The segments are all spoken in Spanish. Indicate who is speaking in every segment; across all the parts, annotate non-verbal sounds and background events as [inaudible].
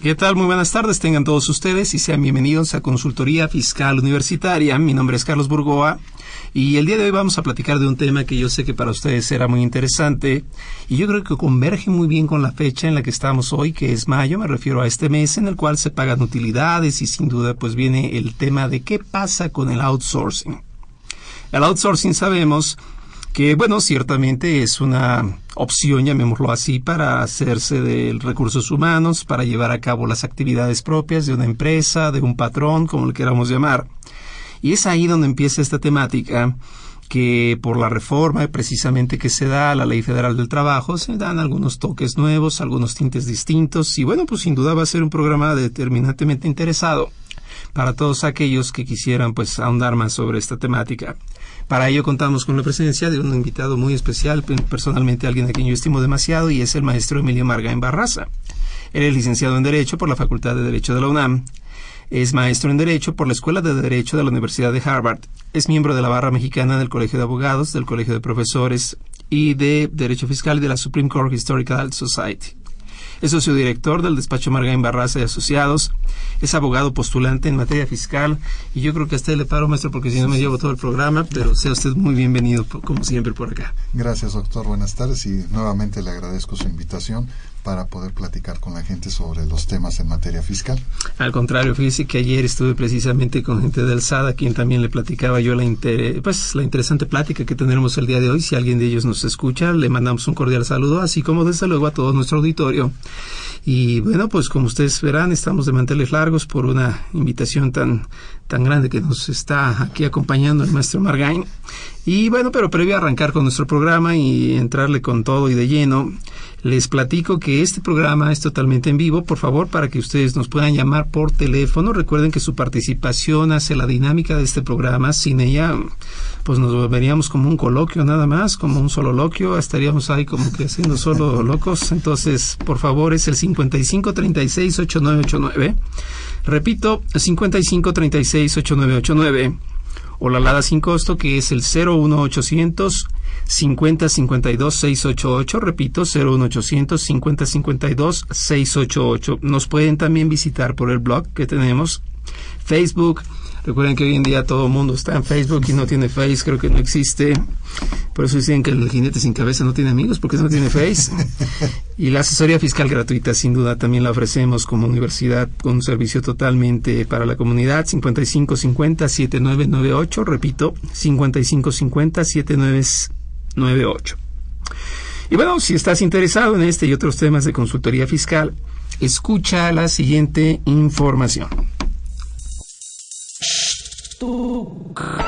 Speaker 1: ¿Qué tal? Muy buenas tardes, tengan todos ustedes y sean bienvenidos a Consultoría Fiscal Universitaria. Mi nombre es Carlos Burgoa y el día de hoy vamos a platicar de un tema que yo sé que para ustedes será muy interesante y yo creo que converge muy bien con la fecha en la que estamos hoy, que es mayo, me refiero a este mes en el cual se pagan utilidades y sin duda pues viene el tema de qué pasa con el outsourcing. El outsourcing sabemos que bueno, ciertamente es una opción, llamémoslo así, para hacerse de recursos humanos, para llevar a cabo las actividades propias de una empresa, de un patrón, como le queramos llamar. Y es ahí donde empieza esta temática que por la reforma precisamente que se da a la Ley Federal del Trabajo se dan algunos toques nuevos, algunos tintes distintos y bueno, pues sin duda va a ser un programa determinantemente interesado para todos aquellos que quisieran pues ahondar más sobre esta temática. Para ello contamos con la presencia de un invitado muy especial, personalmente alguien a quien yo estimo demasiado, y es el maestro Emilio Marga en Barraza. Él es licenciado en Derecho por la Facultad de Derecho de la UNAM. Es maestro en Derecho por la Escuela de Derecho de la Universidad de Harvard. Es miembro de la Barra Mexicana del Colegio de Abogados, del Colegio de Profesores y de Derecho Fiscal y de la Supreme Court Historical Society. Es socio director del despacho Margain Barraza y Asociados. Es abogado postulante en materia fiscal. Y yo creo que a usted le paro, maestro, porque si no me llevo todo el programa. Pero sea usted muy bienvenido, como siempre, por acá.
Speaker 2: Gracias, doctor. Buenas tardes. Y nuevamente le agradezco su invitación para poder platicar con la gente sobre los temas en materia fiscal.
Speaker 1: Al contrario, fíjese que ayer estuve precisamente con gente del SAD, a quien también le platicaba yo la, pues, la interesante plática que tendremos el día de hoy. Si alguien de ellos nos escucha, le mandamos un cordial saludo, así como desde luego a todo nuestro auditorio. Y bueno, pues como ustedes verán, estamos de manteles largos por una invitación tan, tan grande que nos está aquí acompañando el maestro Margain. Y bueno, pero previo a arrancar con nuestro programa y entrarle con todo y de lleno, les platico que este programa es totalmente en vivo, por favor, para que ustedes nos puedan llamar por teléfono. Recuerden que su participación hace la dinámica de este programa. Sin ella, pues nos veríamos como un coloquio nada más, como un solo loquio. Estaríamos ahí como que haciendo solo locos. Entonces, por favor, es el 55368989. Repito, 55368989 o la alada sin costo que es el 01800 50 52 688, repito, 01800 50 52 688. Nos pueden también visitar por el blog que tenemos, Facebook. Recuerden que hoy en día todo el mundo está en Facebook y no tiene Face, creo que no existe. Por eso dicen que el jinete sin cabeza no tiene amigos porque no tiene Face. [laughs] Y la asesoría fiscal gratuita, sin duda, también la ofrecemos como universidad con un servicio totalmente para la comunidad. 5550-7998, repito, 5550-7998. 98. Y bueno, si estás interesado en este y otros temas de consultoría fiscal, escucha la siguiente información. Thank you.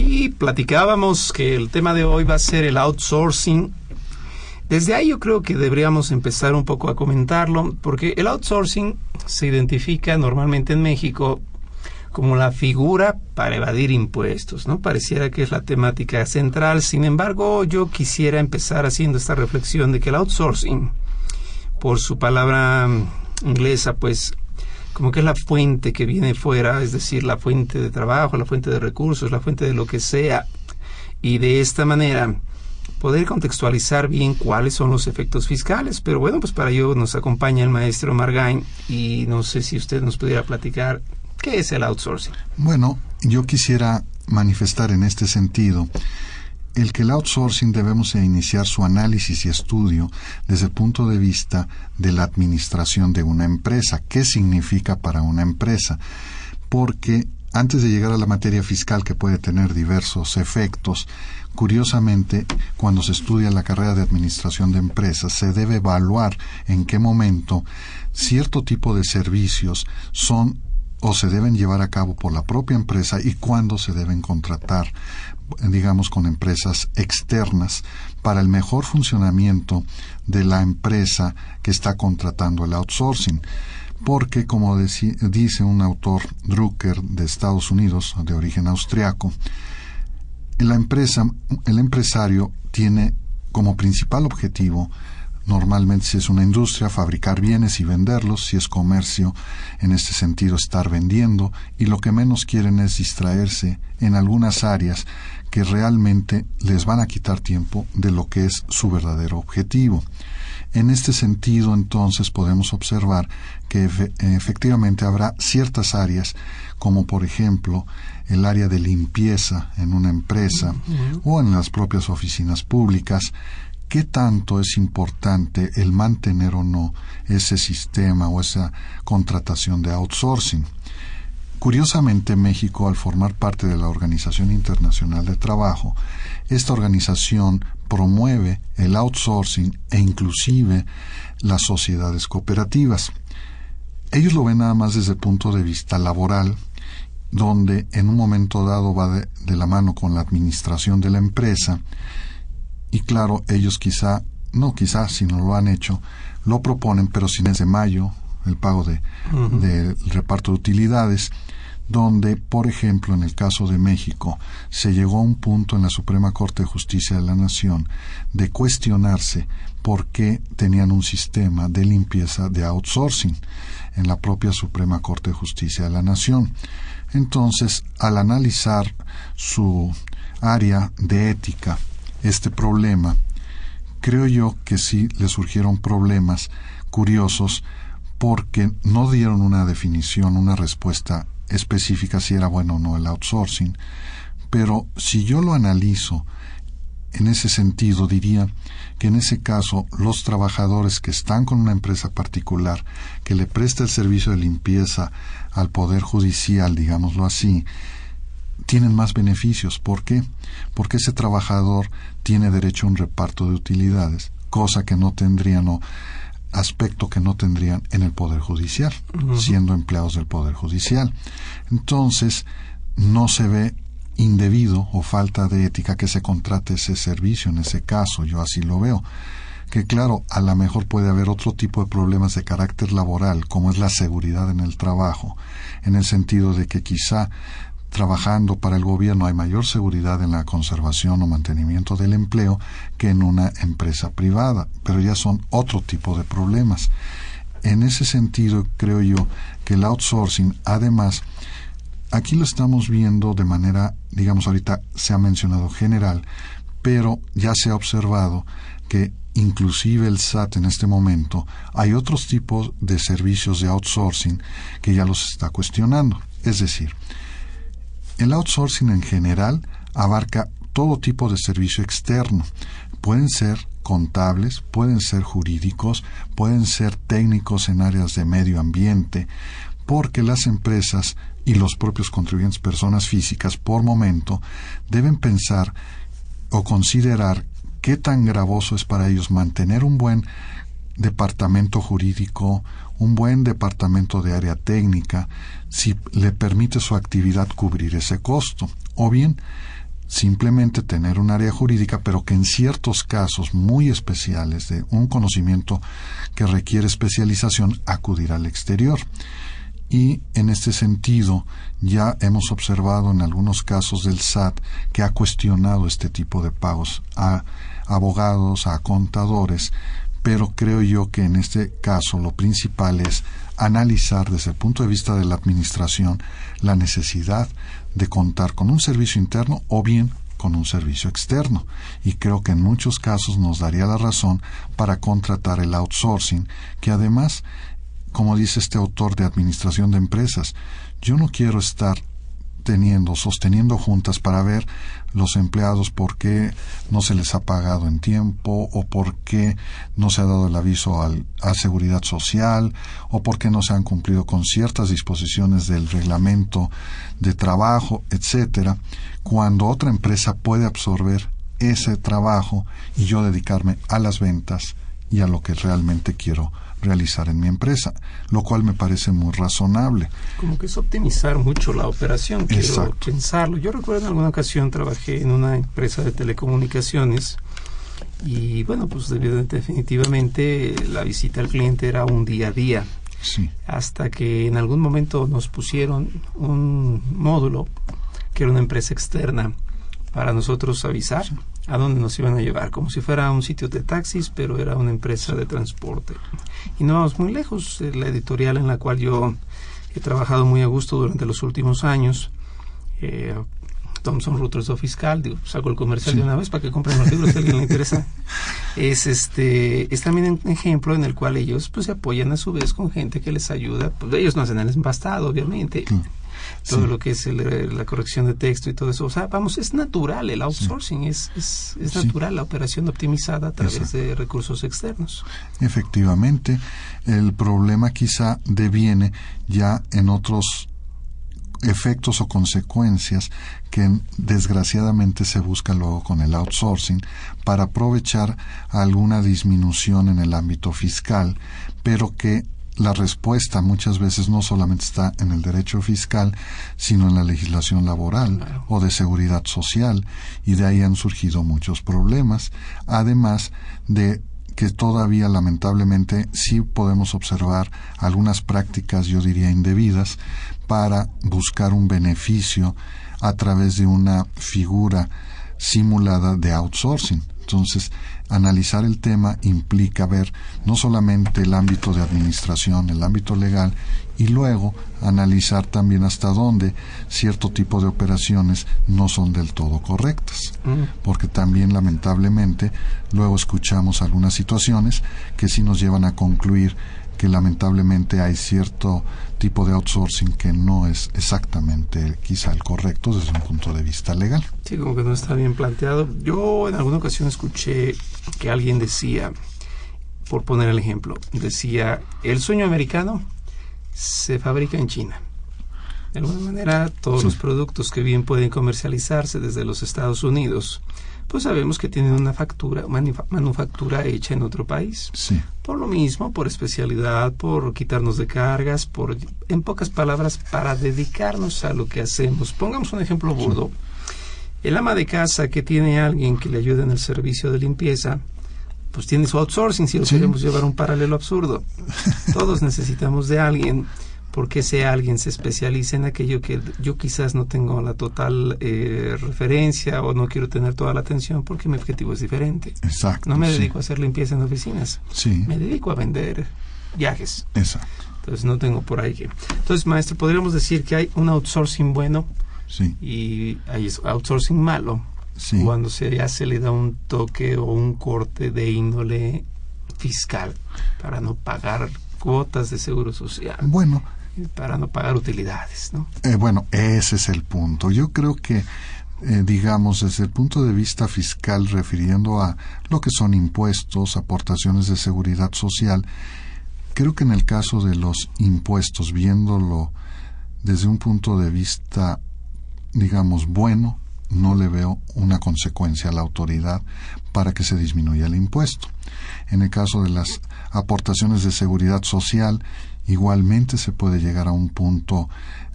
Speaker 1: Y platicábamos que el tema de hoy va a ser el outsourcing. Desde ahí yo creo que deberíamos empezar un poco a comentarlo, porque el outsourcing se identifica normalmente en México como la figura para evadir impuestos, ¿no? Pareciera que es la temática central. Sin embargo, yo quisiera empezar haciendo esta reflexión de que el outsourcing, por su palabra inglesa, pues como que es la fuente que viene fuera, es decir, la fuente de trabajo, la fuente de recursos, la fuente de lo que sea. Y de esta manera poder contextualizar bien cuáles son los efectos fiscales. Pero bueno, pues para ello nos acompaña el maestro Margain y no sé si usted nos pudiera platicar qué es el outsourcing.
Speaker 2: Bueno, yo quisiera manifestar en este sentido el que el outsourcing debemos iniciar su análisis y estudio desde el punto de vista de la administración de una empresa. ¿Qué significa para una empresa? Porque antes de llegar a la materia fiscal que puede tener diversos efectos, curiosamente, cuando se estudia la carrera de administración de empresas, se debe evaluar en qué momento cierto tipo de servicios son o se deben llevar a cabo por la propia empresa y cuándo se deben contratar digamos, con empresas externas para el mejor funcionamiento de la empresa que está contratando el outsourcing. Porque, como dice un autor Drucker de Estados Unidos, de origen austriaco, la empresa, el empresario tiene como principal objetivo Normalmente si es una industria, fabricar bienes y venderlos, si es comercio, en este sentido estar vendiendo, y lo que menos quieren es distraerse en algunas áreas que realmente les van a quitar tiempo de lo que es su verdadero objetivo. En este sentido, entonces, podemos observar que efectivamente habrá ciertas áreas, como por ejemplo el área de limpieza en una empresa o en las propias oficinas públicas, ¿Qué tanto es importante el mantener o no ese sistema o esa contratación de outsourcing? Curiosamente, México, al formar parte de la Organización Internacional de Trabajo, esta organización promueve el outsourcing e inclusive las sociedades cooperativas. Ellos lo ven nada más desde el punto de vista laboral, donde en un momento dado va de, de la mano con la administración de la empresa y claro, ellos quizá, no quizá, si no lo han hecho, lo proponen, pero sin ese mayo, el pago de, del reparto de utilidades, donde, por ejemplo, en el caso de México, se llegó a un punto en la Suprema Corte de Justicia de la Nación de cuestionarse por qué tenían un sistema de limpieza de outsourcing en la propia Suprema Corte de Justicia de la Nación. Entonces, al analizar su área de ética, este problema, creo yo que sí le surgieron problemas curiosos porque no dieron una definición, una respuesta específica si era bueno o no el outsourcing. Pero si yo lo analizo en ese sentido, diría que en ese caso los trabajadores que están con una empresa particular que le presta el servicio de limpieza al Poder Judicial, digámoslo así, tienen más beneficios. ¿Por qué? Porque ese trabajador tiene derecho a un reparto de utilidades, cosa que no tendrían o aspecto que no tendrían en el Poder Judicial, siendo empleados del Poder Judicial. Entonces, no se ve indebido o falta de ética que se contrate ese servicio en ese caso, yo así lo veo. Que claro, a lo mejor puede haber otro tipo de problemas de carácter laboral, como es la seguridad en el trabajo, en el sentido de que quizá trabajando para el gobierno hay mayor seguridad en la conservación o mantenimiento del empleo que en una empresa privada, pero ya son otro tipo de problemas. En ese sentido, creo yo que el outsourcing, además, aquí lo estamos viendo de manera, digamos, ahorita se ha mencionado general, pero ya se ha observado que inclusive el SAT en este momento, hay otros tipos de servicios de outsourcing que ya los está cuestionando. Es decir, el outsourcing en general abarca todo tipo de servicio externo. Pueden ser contables, pueden ser jurídicos, pueden ser técnicos en áreas de medio ambiente, porque las empresas y los propios contribuyentes, personas físicas, por momento, deben pensar o considerar qué tan gravoso es para ellos mantener un buen departamento jurídico, un buen departamento de área técnica, si le permite su actividad cubrir ese costo, o bien simplemente tener un área jurídica, pero que en ciertos casos muy especiales de un conocimiento que requiere especialización, acudir al exterior. Y en este sentido, ya hemos observado en algunos casos del SAT que ha cuestionado este tipo de pagos a abogados, a contadores, pero creo yo que en este caso lo principal es analizar desde el punto de vista de la administración la necesidad de contar con un servicio interno o bien con un servicio externo. Y creo que en muchos casos nos daría la razón para contratar el outsourcing, que además, como dice este autor de Administración de Empresas, yo no quiero estar teniendo, sosteniendo juntas para ver los empleados por qué no se les ha pagado en tiempo o por qué no se ha dado el aviso al, a seguridad social o por qué no se han cumplido con ciertas disposiciones del reglamento de trabajo, etcétera, cuando otra empresa puede absorber ese trabajo y yo dedicarme a las ventas y a lo que realmente quiero realizar en mi empresa, lo cual me parece muy razonable.
Speaker 1: Como que es optimizar mucho la operación, quiero pensarlo. Yo recuerdo en alguna ocasión trabajé en una empresa de telecomunicaciones y bueno, pues definitivamente la visita al cliente era un día a día.
Speaker 2: Sí.
Speaker 1: Hasta que en algún momento nos pusieron un módulo que era una empresa externa para nosotros avisar a dónde nos iban a llevar, como si fuera un sitio de taxis, pero era una empresa de transporte. Y no vamos muy lejos, la editorial en la cual yo he trabajado muy a gusto durante los últimos años, eh, Thomson Reuters Fiscal, digo, saco el comercial de una vez para que compren los libros si a alguien le interesa. Es este es también un ejemplo en el cual ellos pues se apoyan a su vez con gente que les ayuda, pues ellos no hacen el empastado, obviamente todo lo que es la corrección de texto y todo eso. O sea, vamos, es natural el outsourcing, es, es, es natural la operación optimizada a través de recursos externos.
Speaker 2: Efectivamente, el problema quizá deviene ya en otros efectos o consecuencias que desgraciadamente se busca luego con el outsourcing para aprovechar alguna disminución en el ámbito fiscal, pero que la respuesta muchas veces no solamente está en el derecho fiscal, sino en la legislación laboral o de seguridad social, y de ahí han surgido muchos problemas, además de que todavía lamentablemente sí podemos observar algunas prácticas, yo diría, indebidas, para buscar un beneficio a través de una figura simulada de outsourcing. Entonces, analizar el tema implica ver no solamente el ámbito de administración, el ámbito legal, y luego analizar también hasta dónde cierto tipo de operaciones no son del todo correctas. Mm. Porque también lamentablemente luego escuchamos algunas situaciones que sí nos llevan a concluir que lamentablemente hay cierto tipo de outsourcing que no es exactamente quizá el correcto desde un punto de vista legal.
Speaker 1: Sí, como que no está bien planteado. Yo en alguna ocasión escuché que alguien decía, por poner el ejemplo, decía, el sueño americano se fabrica en China. De alguna manera, todos los productos que bien pueden comercializarse desde los Estados Unidos pues sabemos que tienen una factura, manufactura hecha en otro país.
Speaker 2: Sí.
Speaker 1: Por lo mismo, por especialidad, por quitarnos de cargas, por, en pocas palabras, para dedicarnos a lo que hacemos. Pongamos un ejemplo burdo. El ama de casa que tiene a alguien que le ayude en el servicio de limpieza, pues tiene su outsourcing, si lo queremos llevar a un paralelo absurdo. [laughs] Todos necesitamos de alguien porque ese alguien se especializa en aquello que yo quizás no tengo la total eh, referencia o no quiero tener toda la atención porque mi objetivo es diferente.
Speaker 2: Exacto.
Speaker 1: No me dedico a hacer limpieza en oficinas.
Speaker 2: Sí.
Speaker 1: Me dedico a vender viajes.
Speaker 2: Exacto.
Speaker 1: Entonces no tengo por ahí que... Entonces, maestro, podríamos decir que hay un outsourcing bueno
Speaker 2: sí.
Speaker 1: y hay outsourcing malo.
Speaker 2: Sí.
Speaker 1: Cuando se, ya se le da un toque o un corte de índole fiscal para no pagar cuotas de seguro social.
Speaker 2: Bueno,
Speaker 1: para no pagar utilidades, ¿no?
Speaker 2: Eh, bueno, ese es el punto. Yo creo que eh, digamos, desde el punto de vista fiscal, refiriendo a lo que son impuestos, aportaciones de seguridad social, creo que en el caso de los impuestos, viéndolo desde un punto de vista, digamos, bueno, no le veo una consecuencia a la autoridad para que se disminuya el impuesto. En el caso de las aportaciones de seguridad social, igualmente se puede llegar a un punto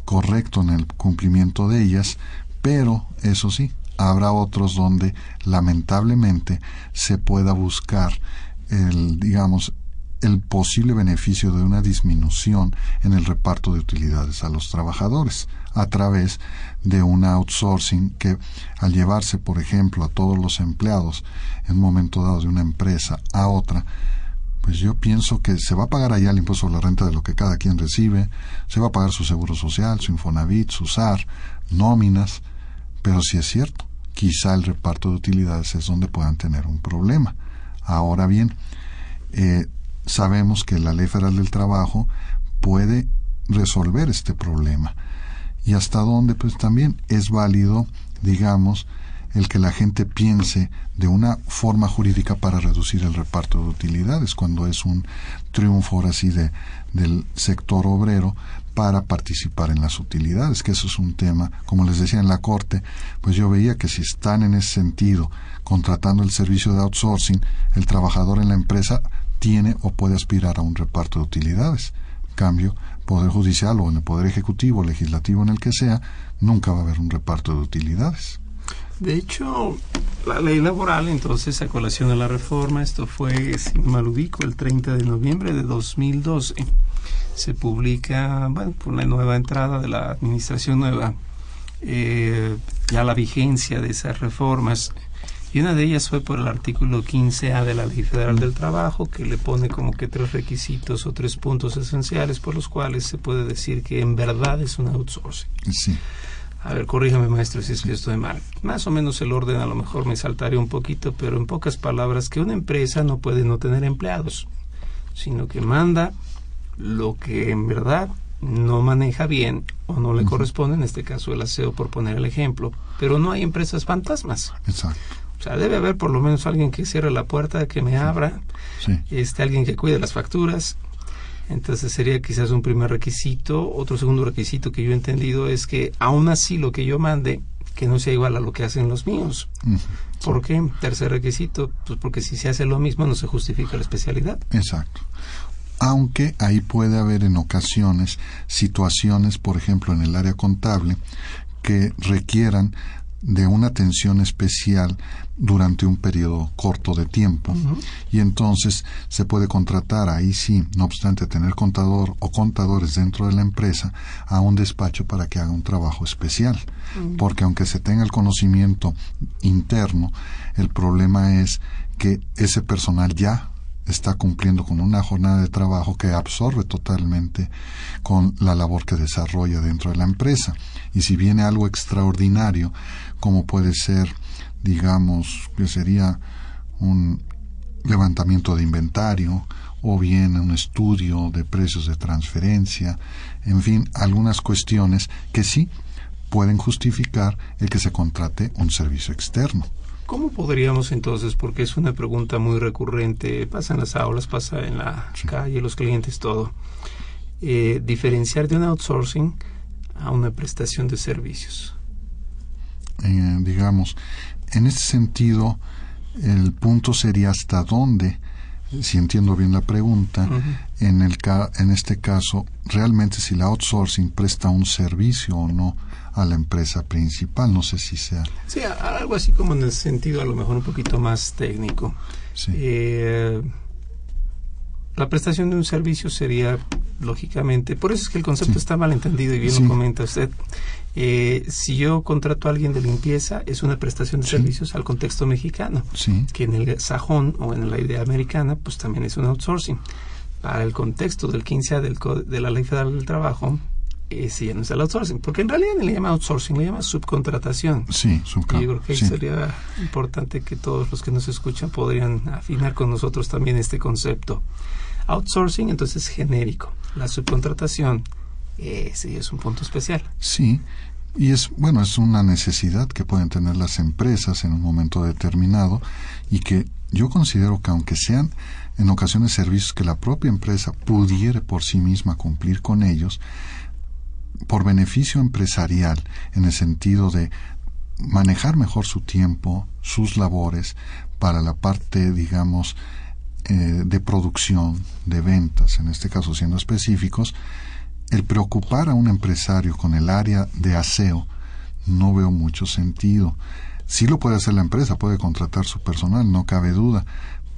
Speaker 2: correcto en el cumplimiento de ellas, pero, eso sí, habrá otros donde lamentablemente se pueda buscar el, digamos, el posible beneficio de una disminución en el reparto de utilidades a los trabajadores a través de un outsourcing que al llevarse, por ejemplo, a todos los empleados en un momento dado de una empresa a otra, pues yo pienso que se va a pagar allá el impuesto sobre la renta de lo que cada quien recibe, se va a pagar su seguro social, su Infonavit, su SAR, nóminas, pero si es cierto, quizá el reparto de utilidades es donde puedan tener un problema. Ahora bien, eh, sabemos que la Ley Federal del Trabajo puede resolver este problema. Y hasta dónde, pues también es válido, digamos, el que la gente piense de una forma jurídica para reducir el reparto de utilidades, cuando es un triunfo ahora sí de, del sector obrero para participar en las utilidades, que eso es un tema, como les decía en la Corte, pues yo veía que si están en ese sentido contratando el servicio de outsourcing, el trabajador en la empresa tiene o puede aspirar a un reparto de utilidades. cambio, Poder Judicial o en el Poder Ejecutivo, Legislativo, en el que sea, nunca va a haber un reparto de utilidades.
Speaker 1: De hecho, la ley laboral, entonces, a colación de la reforma, esto fue, si mal ubico, el 30 de noviembre de 2012 se publica, bueno, por la nueva entrada de la administración nueva, eh, ya la vigencia de esas reformas. Y una de ellas fue por el artículo 15A de la Ley Federal del Trabajo, que le pone como que tres requisitos o tres puntos esenciales por los cuales se puede decir que en verdad es un outsourcing.
Speaker 2: Sí.
Speaker 1: A ver, corríjame maestro si es que estoy mal. Más o menos el orden a lo mejor me saltaré un poquito, pero en pocas palabras, que una empresa no puede no tener empleados, sino que manda lo que en verdad no maneja bien o no le corresponde, en este caso el aseo por poner el ejemplo, pero no hay empresas fantasmas.
Speaker 2: Exacto.
Speaker 1: O sea, debe haber por lo menos alguien que cierre la puerta, que me abra, este, alguien que cuide las facturas. Entonces sería quizás un primer requisito. Otro segundo requisito que yo he entendido es que aún así lo que yo mande, que no sea igual a lo que hacen los míos. ¿Por qué? Tercer requisito, pues porque si se hace lo mismo no se justifica la especialidad.
Speaker 2: Exacto aunque ahí puede haber en ocasiones situaciones, por ejemplo, en el área contable, que requieran de una atención especial durante un periodo corto de tiempo. Y entonces se puede contratar ahí sí, no obstante tener contador o contadores dentro de la empresa a un despacho para que haga un trabajo especial. Porque aunque se tenga el conocimiento interno el problema es que ese personal ya está cumpliendo con una jornada de trabajo que absorbe totalmente con la labor que desarrolla dentro de la empresa. Y si viene algo extraordinario, como puede ser, digamos, que sería un levantamiento de inventario, o bien un estudio de precios de transferencia, en fin, algunas cuestiones que sí pueden justificar el que se contrate un servicio externo.
Speaker 1: ¿Cómo podríamos entonces, porque es una pregunta muy recurrente, pasa en las aulas, pasa en la calle, los clientes, todo, eh, diferenciar de un outsourcing a una prestación de servicios?
Speaker 2: Eh, digamos, en este sentido, el punto sería hasta dónde, si entiendo bien la pregunta, en, el en este caso, realmente si la outsourcing presta un servicio o no a la empresa principal. No sé si sea.
Speaker 1: Sí, algo así como en el sentido a lo mejor un poquito más técnico. Eh, la prestación de un servicio sería, lógicamente, por eso es que el concepto está mal entendido y bien lo comenta usted. Eh, si yo contrato a alguien de limpieza, es una prestación de servicios al contexto mexicano, que en el sajón o en la idea americana, pues también es un outsourcing. Para el contexto del 15A del, de la Ley Federal del Trabajo, eh, sí, no es el outsourcing, porque en realidad no le llama outsourcing, le llama subcontratación.
Speaker 2: Sí,
Speaker 1: subcontratación. Yo creo que sería importante que todos los que nos escuchan podrían afinar con nosotros también este concepto. Outsourcing, entonces, genérico. La subcontratación Ese es un punto especial.
Speaker 2: Sí, y es, bueno, es una necesidad que pueden tener las empresas en un momento determinado y que yo considero que aunque sean en ocasiones servicios que la propia empresa pudiere por sí misma cumplir con ellos, por beneficio empresarial, en el sentido de manejar mejor su tiempo, sus labores, para la parte, digamos, eh, de producción, de ventas, en este caso siendo específicos, el preocupar a un empresario con el área de aseo no veo mucho sentido. Sí lo puede hacer la empresa, puede contratar su personal, no cabe duda,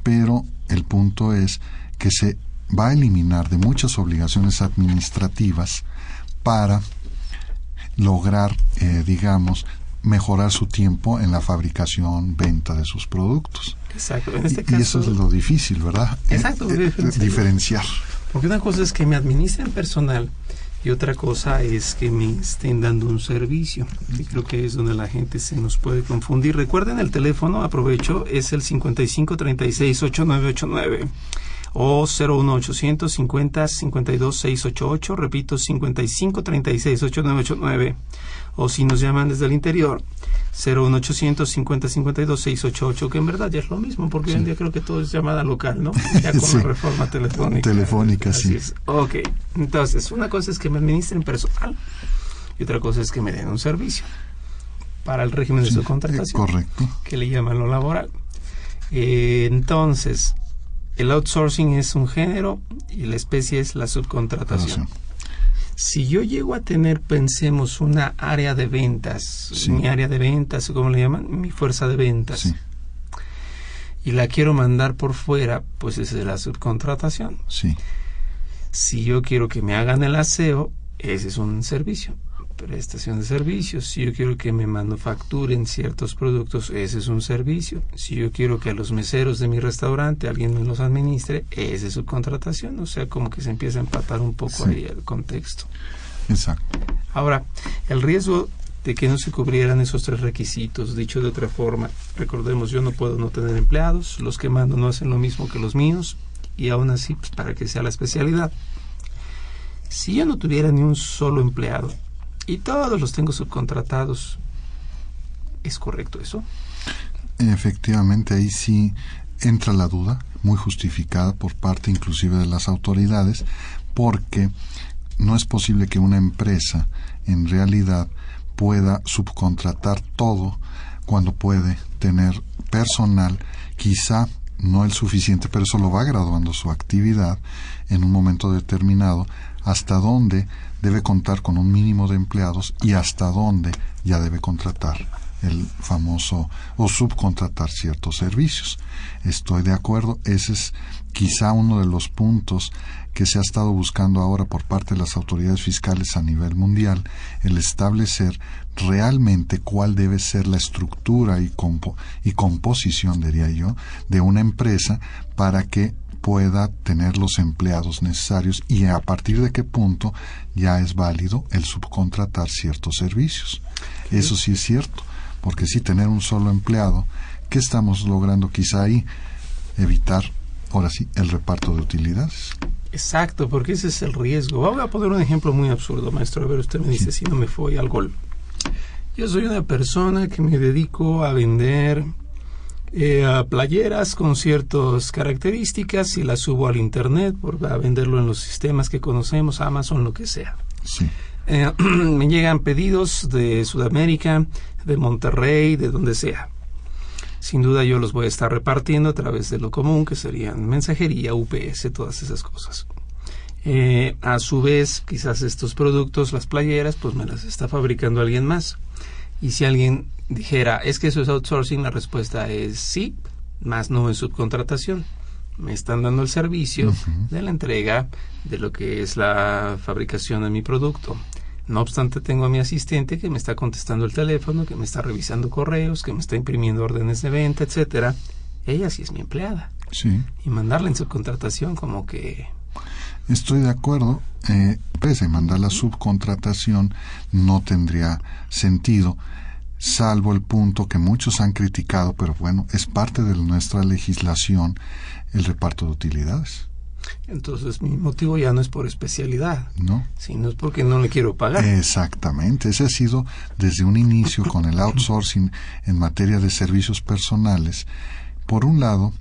Speaker 2: pero el punto es que se va a eliminar de muchas obligaciones administrativas para lograr, eh, digamos, mejorar su tiempo en la fabricación, venta de sus productos.
Speaker 1: Exacto. En este
Speaker 2: y, eso es lo difícil, ¿verdad?
Speaker 1: Exacto.
Speaker 2: Eh, eh, diferenciar.
Speaker 1: Porque una cosa es que me administren personal y otra cosa es que me estén dando un servicio. Y creo que es donde la gente se nos puede confundir. Recuerden el teléfono, aprovecho, es el 5536-8989 o 01800 50 52 688, repito, 55 36 8989 o si nos llaman desde el interior 01800 50 52 688, que en verdad ya es lo mismo, porque hoy en día creo que todo es llamada local, ¿no? [laughs] Ya con la reforma telefónica.
Speaker 2: Telefónica,
Speaker 1: Así
Speaker 2: sí.
Speaker 1: es. Ok, entonces, una cosa es que me administren personal y otra cosa es que me den un servicio para el régimen de
Speaker 2: Sí,
Speaker 1: subcontratación.
Speaker 2: correcto.
Speaker 1: Que le llaman lo laboral. Eh, entonces, el outsourcing es un género y la especie es la subcontratación. Si yo llego a tener, pensemos, una área de ventas,
Speaker 2: Sí.
Speaker 1: mi área de ventas, ¿cómo le llaman? Mi fuerza de ventas. Y la quiero mandar por fuera, pues es la subcontratación.
Speaker 2: Sí.
Speaker 1: Si yo quiero que me hagan el aseo, ese es un servicio, prestación de servicios. Si yo quiero que me manufacturen ciertos productos, ese es un servicio. Si yo quiero que a los meseros de mi restaurante alguien me los administre, ese es subcontratación. O sea, como que se empieza a empatar un poco
Speaker 2: Sí.
Speaker 1: ahí el contexto.
Speaker 2: Exacto.
Speaker 1: Ahora, el riesgo de que no se cubrieran esos tres requisitos, dicho de otra forma, recordemos, yo no puedo no tener empleados, los que mando no hacen lo mismo que los míos, y aún así, pues para que sea la especialidad. Si yo no tuviera ni un solo empleado y todos los tengo subcontratados, ¿es correcto eso?
Speaker 2: Efectivamente, ahí sí entra la duda, muy justificada por parte inclusive de las autoridades, porque no es posible que una empresa en realidad pueda subcontratar todo cuando puede tener personal, quizá no el suficiente, pero eso lo va graduando su actividad en un momento determinado, hasta dónde debe contar con un mínimo de empleados y hasta dónde ya debe contratar el famoso o subcontratar ciertos servicios. Estoy de acuerdo, ese es quizá uno de los puntos que se ha estado buscando ahora por parte de las autoridades fiscales a nivel mundial, el establecer realmente cuál debe ser la estructura y, compo y composición, diría yo, de una empresa para que pueda tener los empleados necesarios y a partir de qué punto ya es válido el subcontratar ciertos servicios. Eso sí es cierto, porque si tener un solo empleado, ¿qué estamos logrando quizá ahí? Evitar, ahora sí, el reparto de utilidades.
Speaker 1: Exacto, porque ese es el riesgo. Voy a poner un ejemplo muy absurdo, maestro. A ver, usted me dice si no me fui al gol. Yo soy una persona que me dedico a vender eh, playeras con ciertas características y las subo al internet por, a venderlo en los sistemas que conocemos, Amazon, lo que sea.
Speaker 2: Sí.
Speaker 1: Eh, [clears throat] me llegan pedidos de Sudamérica, de Monterrey, de donde sea. Sin duda yo los voy a estar repartiendo a través de lo común, que serían mensajería, UPS, todas esas cosas. Eh, a su vez, quizás estos productos, las playeras, pues me las está fabricando alguien más. Y si alguien dijera, es que eso es outsourcing, la respuesta es sí, más no en subcontratación. Me están dando el servicio de la entrega de lo que es la fabricación de mi producto. No obstante, tengo a mi asistente que me está contestando el teléfono, que me está revisando correos, que me está imprimiendo órdenes de venta, etcétera. Ella sí es mi empleada.
Speaker 2: Sí.
Speaker 1: Y mandarla en subcontratación como que
Speaker 2: Estoy de acuerdo. Eh, pese a mandar la subcontratación no tendría sentido, salvo el punto que muchos han criticado, pero bueno, es parte de nuestra legislación el reparto de utilidades.
Speaker 1: Entonces mi motivo ya no es por especialidad,
Speaker 2: no,
Speaker 1: sino es porque no le quiero pagar.
Speaker 2: Exactamente, ese ha sido desde un inicio con el outsourcing en materia de servicios personales. Por un lado,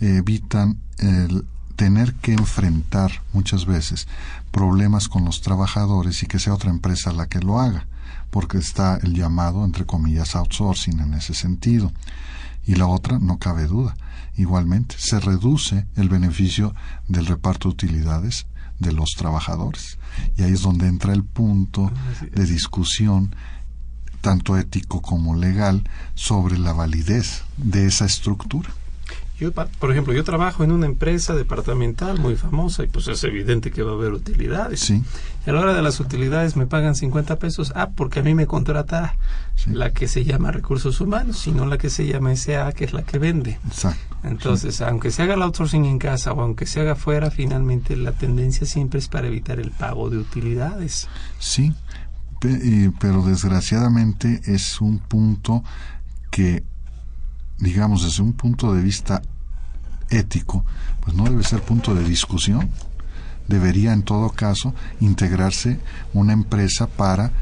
Speaker 2: evitan el tener que enfrentar muchas veces problemas con los trabajadores y que sea otra empresa la que lo haga, porque está el llamado, entre comillas, outsourcing en ese sentido. Y la otra, no cabe duda, igualmente, se reduce el beneficio del reparto de utilidades de los trabajadores. Y ahí es donde entra el punto de discusión tanto ético como legal sobre la validez de esa estructura.
Speaker 1: Yo, por ejemplo, yo trabajo en una empresa departamental muy famosa y pues es evidente que va a haber utilidades.
Speaker 2: Sí.
Speaker 1: Y a la hora de las utilidades me pagan 50 pesos. Ah, porque a mí me contrata la que se llama recursos humanos, sino la que se llama SA, que es la que vende.
Speaker 2: Exacto.
Speaker 1: Entonces, aunque se haga el outsourcing en casa o aunque se haga fuera, finalmente la tendencia siempre es para evitar el pago de utilidades.
Speaker 2: Sí, pero desgraciadamente es un punto que digamos, desde un punto de vista ético, pues no debe ser punto de discusión. Debería, en todo caso, integrarse una empresa para,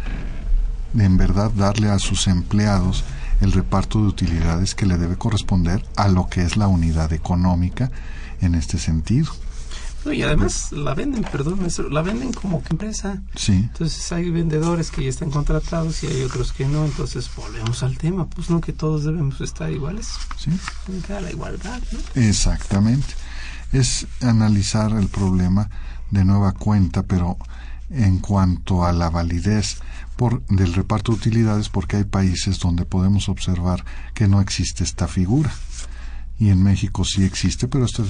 Speaker 2: en verdad, darle a sus empleados el reparto de utilidades que le debe corresponder a lo que es la unidad económica en este sentido
Speaker 1: y además la venden, perdón, la venden como empresa.
Speaker 2: Sí.
Speaker 1: Entonces hay vendedores que ya están contratados y hay otros que no. Entonces volvemos al tema, pues no que todos debemos estar iguales.
Speaker 2: Sí.
Speaker 1: la igualdad, ¿no?
Speaker 2: Exactamente. Es analizar el problema de nueva cuenta, pero en cuanto a la validez por, del reparto de utilidades, porque hay países donde podemos observar que no existe esta figura. Y en México sí existe, pero esto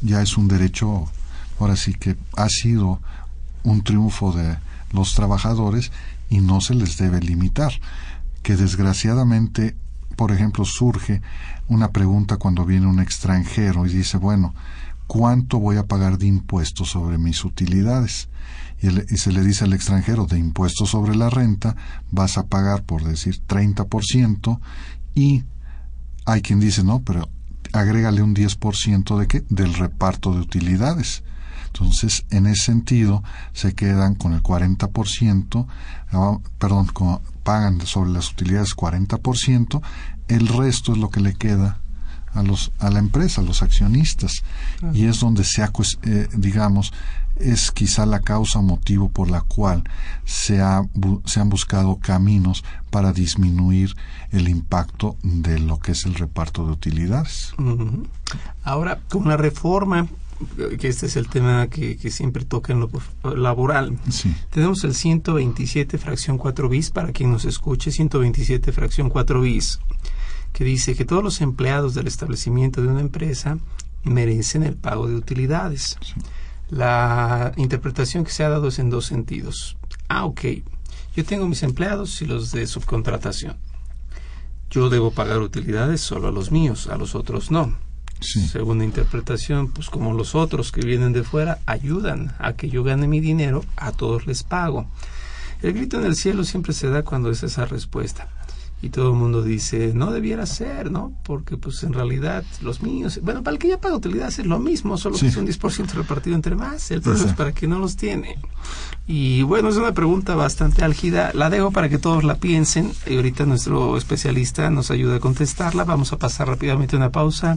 Speaker 2: ya es un derecho ahora sí que ha sido un triunfo de los trabajadores y no se les debe limitar. Que desgraciadamente, por ejemplo, surge una pregunta cuando viene un extranjero y dice, bueno, ¿cuánto voy a pagar de impuestos sobre mis utilidades? Y, se le dice al extranjero, de impuestos sobre la renta vas a pagar, por decir, 30% y hay quien dice, no, pero agrégale un 10% de qué? Del reparto de utilidades. Entonces, en ese sentido, se quedan con el 40%, ah, perdón, pagan sobre las utilidades 40%, el resto es lo que le queda a los a la empresa, a los accionistas. Y es donde se ha eh, digamos es quizá la causa motivo por la cual se, ha, se han buscado caminos para disminuir el impacto de lo que es el reparto de utilidades.
Speaker 1: Ahora, con la reforma que este es el tema que, siempre toca en lo laboral. Tenemos el 127 fracción 4 bis, para quien nos escuche, 127 fracción 4 bis, que dice que todos los empleados del establecimiento de una empresa merecen el pago de utilidades. La interpretación que se ha dado es en dos sentidos. Ah, ok. Yo tengo mis empleados y los de subcontratación. Yo debo pagar utilidades solo a los míos, a los otros no Segunda interpretación, pues como los otros que vienen de fuera ayudan a que yo gane mi dinero, a todos les pago. El grito en el cielo siempre se da cuando es esa respuesta. Y todo el mundo dice, no debiera ser, ¿no? Porque pues en realidad los míos, bueno, para el que ya paga utilidades es lo mismo, solo que es un 10% repartido entre más. El problema es para quien no los tiene. Y bueno, es una pregunta bastante álgida. La dejo para que todos la piensen. Y ahorita nuestro especialista nos ayuda a contestarla. Vamos a pasar rápidamente una pausa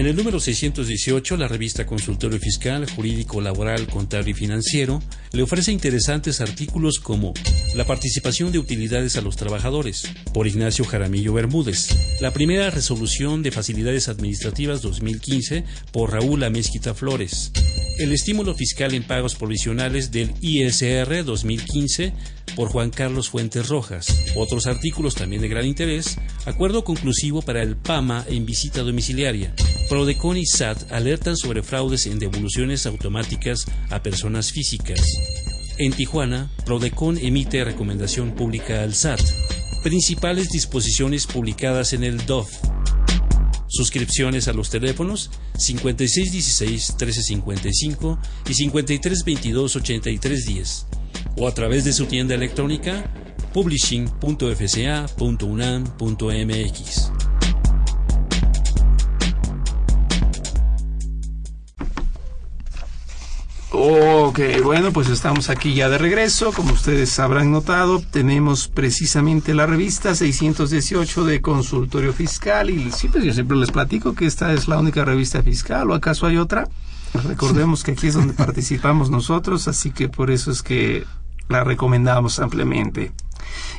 Speaker 3: En el número 618, la revista Consultorio Fiscal, Jurídico, Laboral, Contable y Financiero le ofrece interesantes artículos como La participación de utilidades a los trabajadores, por Ignacio Jaramillo Bermúdez, la primera resolución de facilidades administrativas 2015 por Raúl Amezquita Flores, el estímulo fiscal en pagos provisionales del ISR 2015 por Juan Carlos Fuentes Rojas. Otros artículos también de gran interés, acuerdo conclusivo para el PAMA en visita domiciliaria. Prodecon y SAT alertan sobre fraudes en devoluciones automáticas a personas físicas. En Tijuana, Prodecon emite recomendación pública al SAT. Principales disposiciones publicadas en el DOF. Suscripciones a los teléfonos 5616-1355 y 5322-8310 o a través de su tienda electrónica publishing.fca.unam.mx.
Speaker 1: Ok, bueno, pues estamos aquí ya de regreso. Como ustedes habrán notado, tenemos precisamente la revista 618 de Consultorio Fiscal y siempre, yo siempre les platico que esta es la única revista fiscal o acaso hay otra. Recordemos que aquí es donde participamos nosotros, así que por eso es que la recomendamos ampliamente.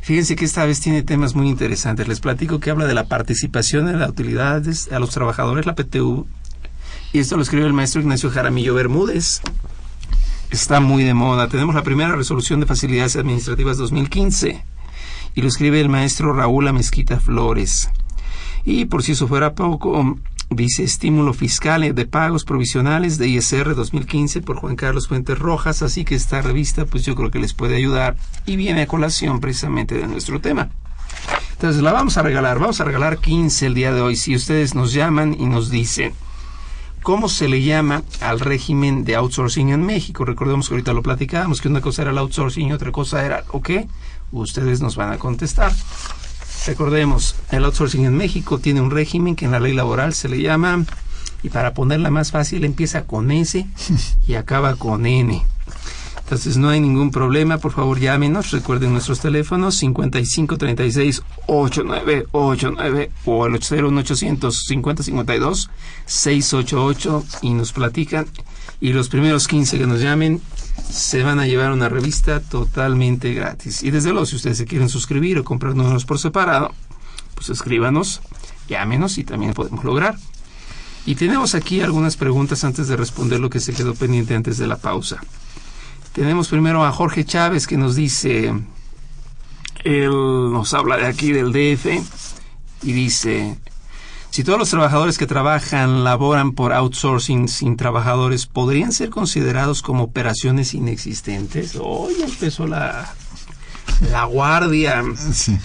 Speaker 1: Fíjense que esta vez tiene temas muy interesantes. Les platico que habla de la participación en las utilidades a los trabajadores, la PTU, y esto lo escribe el maestro Ignacio Jaramillo Bermúdez está muy de moda. Tenemos la primera resolución de facilidades administrativas 2015 y lo escribe el maestro Raúl Amezquita Flores. Y por si eso fuera poco, dice estímulo fiscal de pagos provisionales de ISR 2015 por Juan Carlos Fuentes Rojas, así que esta revista pues yo creo que les puede ayudar y viene a colación precisamente de nuestro tema. Entonces la vamos a regalar, vamos a regalar 15 el día de hoy si ustedes nos llaman y nos dicen ¿Cómo se le llama al régimen de outsourcing en México? Recordemos que ahorita lo platicábamos, que una cosa era el outsourcing y otra cosa era, ¿ok? Ustedes nos van a contestar. Recordemos, el outsourcing en México tiene un régimen que en la ley laboral se le llama, y para ponerla más fácil, empieza con S [laughs] y acaba con N. Entonces no hay ningún problema, por favor llámenos, recuerden nuestros teléfonos 5536 8989 o el 80800 5052 688 y nos platican y los primeros 15 que nos llamen se van a llevar una revista totalmente gratis. Y desde luego si ustedes se quieren suscribir o comprar números por separado, pues escríbanos, llámenos y también podemos lograr. Y tenemos aquí algunas preguntas antes de responder lo que se quedó pendiente antes de la pausa. Tenemos primero a Jorge Chávez que nos dice, él nos habla de aquí del DF y dice, si todos los trabajadores que trabajan laboran por outsourcing sin trabajadores, ¿podrían ser considerados como operaciones inexistentes? Hoy empezó la, la guardia.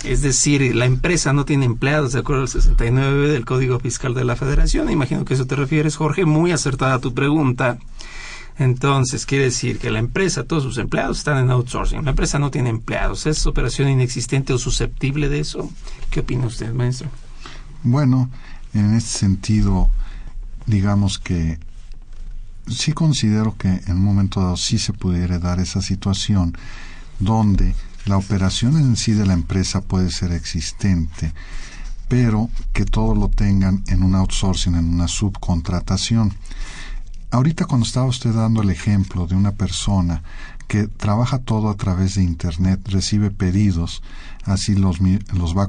Speaker 1: Es decir, la empresa no tiene empleados de acuerdo al 69 del Código Fiscal de la Federación. Imagino que eso te refieres, Jorge. Muy acertada tu pregunta. Entonces, quiere decir que la empresa, todos sus empleados están en outsourcing. La empresa no tiene empleados. ¿Es operación inexistente o susceptible de eso? ¿Qué opina usted, maestro?
Speaker 2: Bueno, en este sentido, digamos que sí considero que en un momento dado sí se pudiera dar esa situación donde la operación en sí de la empresa puede ser existente, pero que todo lo tengan en un outsourcing, en una subcontratación. Ahorita cuando estaba usted dando el ejemplo de una persona que trabaja todo a través de Internet, recibe pedidos, así los, los va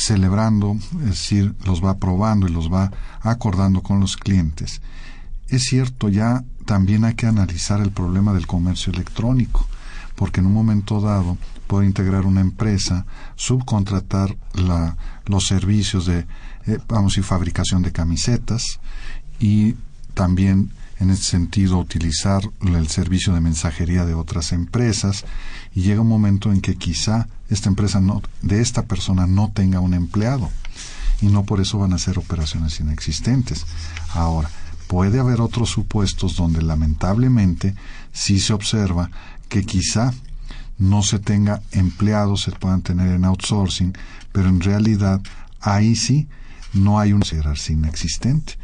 Speaker 2: celebrando, es decir, los va probando y los va acordando con los clientes. Es cierto, ya también hay que analizar el problema del comercio electrónico, porque en un momento dado puede integrar una empresa, subcontratar los servicios de, eh, vamos fabricación de camisetas y también en ese sentido utilizar el servicio de mensajería de otras empresas y llega un momento en que quizá esta empresa no, de esta persona no tenga un empleado y no por eso van a ser operaciones inexistentes. Ahora, puede haber otros supuestos donde lamentablemente sí se observa que quizá no se tenga empleados, se puedan tener en outsourcing, pero en realidad ahí sí no hay un considerarse inexistente.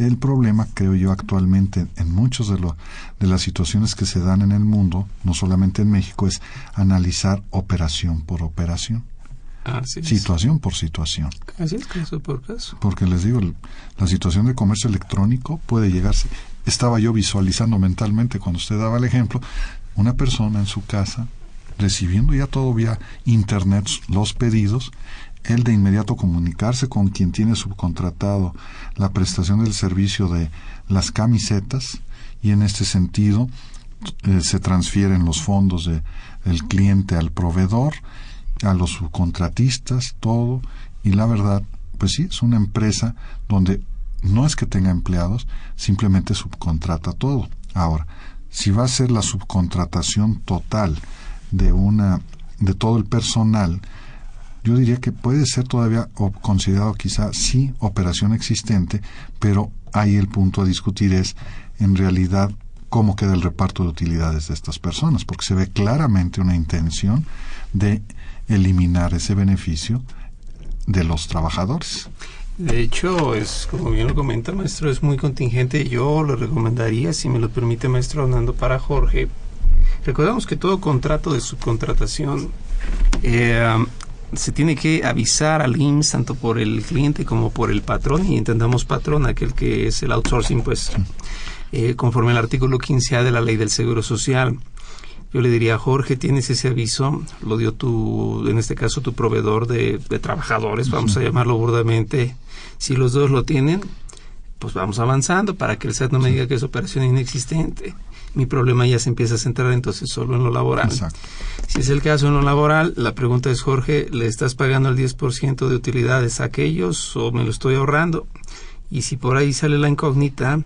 Speaker 2: El problema, creo yo, actualmente en muchas de, de las situaciones que se dan en el mundo, no solamente en México, es analizar operación por operación. situación por situación.
Speaker 1: Así es, caso por caso.
Speaker 2: Porque les digo, la situación de comercio electrónico puede llegarse. Estaba yo visualizando mentalmente cuando usted daba el ejemplo, una persona en su casa recibiendo ya todo vía internet los pedidos, él de inmediato comunicarse con quien tiene subcontratado la prestación del servicio de las camisetas y en este sentido eh, se transfieren los fondos de, del cliente al proveedor, a los subcontratistas, todo y la verdad, pues sí, es una empresa donde no es que tenga empleados, simplemente subcontrata todo. Ahora, si va a ser la subcontratación total de una de todo el personal, yo diría que puede ser todavía considerado quizá sí operación existente, pero ahí el punto a discutir es en realidad cómo queda el reparto de utilidades de estas personas, porque se ve claramente una intención de eliminar ese beneficio de los trabajadores.
Speaker 1: De hecho, es como bien lo comenta maestro, es muy contingente. Yo le recomendaría, si me lo permite maestro, hablando para Jorge, recordamos que todo contrato de subcontratación eh, se tiene que avisar al IMSS tanto por el cliente como por el patrón y entendamos patrón aquel que es el outsourcing pues eh, conforme al artículo 15A de la ley del Seguro Social. Yo le diría, Jorge, tienes ese aviso, lo dio tu, en este caso, tu proveedor de, trabajadores, vamos a llamarlo burdamente. Si los dos lo tienen, pues vamos avanzando para que el SAT no me diga que es operación inexistente. Mi problema ya se empieza a centrar entonces solo en lo laboral. Si es el caso en lo laboral, la pregunta es, Jorge, ¿le estás pagando el 10% de utilidades a aquellos o me lo estoy ahorrando? Y si por ahí sale la incógnita,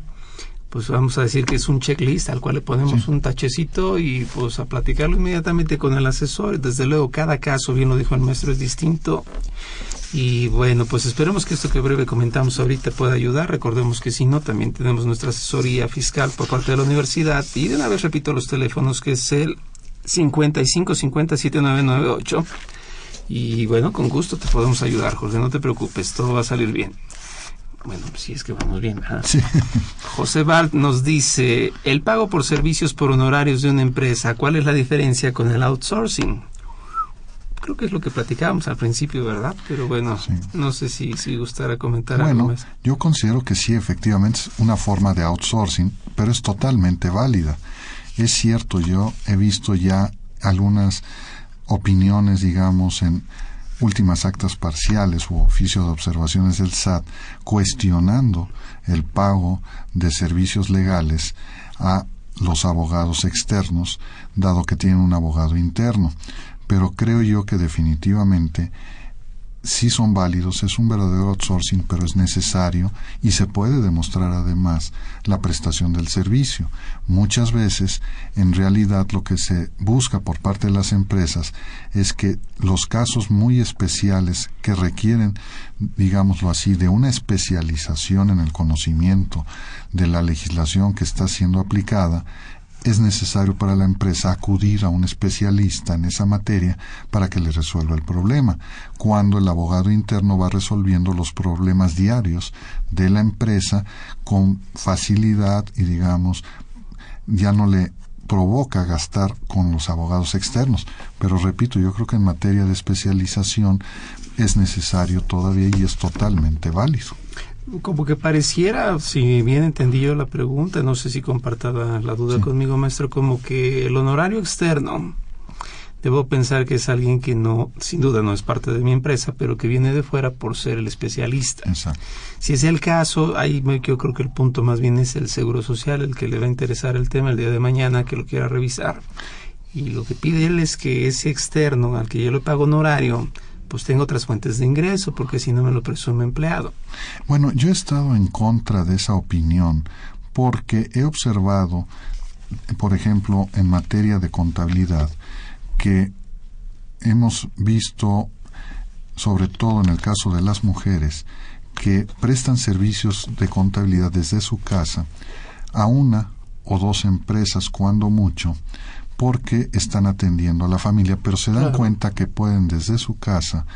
Speaker 1: pues vamos a decir que es un checklist al cual le ponemos un tachecito y pues a platicarlo inmediatamente con el asesor. Desde luego, cada caso, bien lo dijo el maestro, es distinto. Y bueno, pues esperemos que esto que breve comentamos ahorita pueda ayudar. Recordemos que si no, también tenemos nuestra asesoría fiscal por parte de la universidad. Y de una vez repito los teléfonos, que es el 55 50 7998. Y bueno, con gusto te podemos ayudar, Jorge, no te preocupes, todo va a salir bien. Bueno, sí es que vamos bien. José Balt nos dice, el pago por servicios por honorarios de una empresa, ¿cuál es la diferencia con el outsourcing? Creo que es lo que platicábamos al principio, ¿verdad? Pero bueno, no sé si, si gustara comentar algo más.
Speaker 2: Yo considero que sí, efectivamente es una forma de outsourcing, pero es totalmente válida. Es cierto, yo he visto ya algunas opiniones, digamos, en últimas actas parciales u oficio de observaciones del SAT cuestionando el pago de servicios legales a los abogados externos, dado que tienen un abogado interno. Pero creo yo que definitivamente sí son válidos, es un verdadero outsourcing, pero es necesario y se puede demostrar además la prestación del servicio. Muchas veces, en realidad, lo que se busca por parte de las empresas es que los casos muy especiales que requieren, digámoslo así, de una especialización en el conocimiento de la legislación que está siendo aplicada, es necesario para la empresa acudir a un especialista en esa materia para que le resuelva el problema, cuando el abogado interno va resolviendo los problemas diarios de la empresa con facilidad y digamos ya no le provoca gastar con los abogados externos. Pero repito, yo creo que en materia de especialización es necesario todavía y es totalmente válido
Speaker 1: como que pareciera, si bien entendí yo la pregunta, no sé si comparta la, duda conmigo, maestro, como que el honorario externo, debo pensar que es alguien que no, sin duda no es parte de mi empresa, pero que viene de fuera por ser el especialista. Si es el caso, ahí yo creo que el punto más bien es el seguro social, el que le va a interesar el tema el día de mañana, que lo quiera revisar. Y lo que pide él es que ese externo, al que yo le pago honorario, pues tengo otras fuentes de ingreso, porque si no me lo presume empleado.
Speaker 2: Bueno, yo he estado en contra de esa opinión, porque he observado, por ejemplo, en materia de contabilidad, que hemos visto, sobre todo en el caso de las mujeres, que prestan servicios de contabilidad desde su casa a una o dos empresas, cuando mucho, porque están atendiendo a la familia, pero se dan cuenta que pueden desde su casa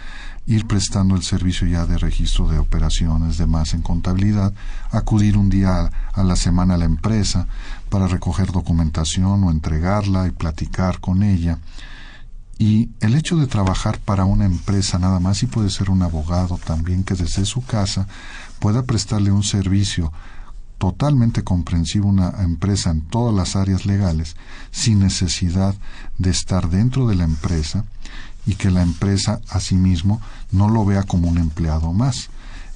Speaker 2: ir prestando el servicio ya de registro de operaciones, demás en contabilidad, acudir un día a la semana a la empresa para recoger documentación o entregarla y platicar con ella. Y el hecho de trabajar para una empresa nada más, y puede ser un abogado también que desde su casa pueda prestarle un servicio totalmente comprensivo una empresa en todas las áreas legales, sin necesidad de estar dentro de la empresa y que la empresa asimismo no lo vea como un empleado más.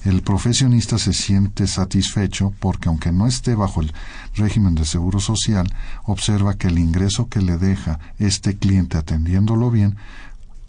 Speaker 2: El profesionista se siente satisfecho porque aunque no esté bajo el régimen de seguro social, observa que el ingreso que le deja este cliente atendiéndolo bien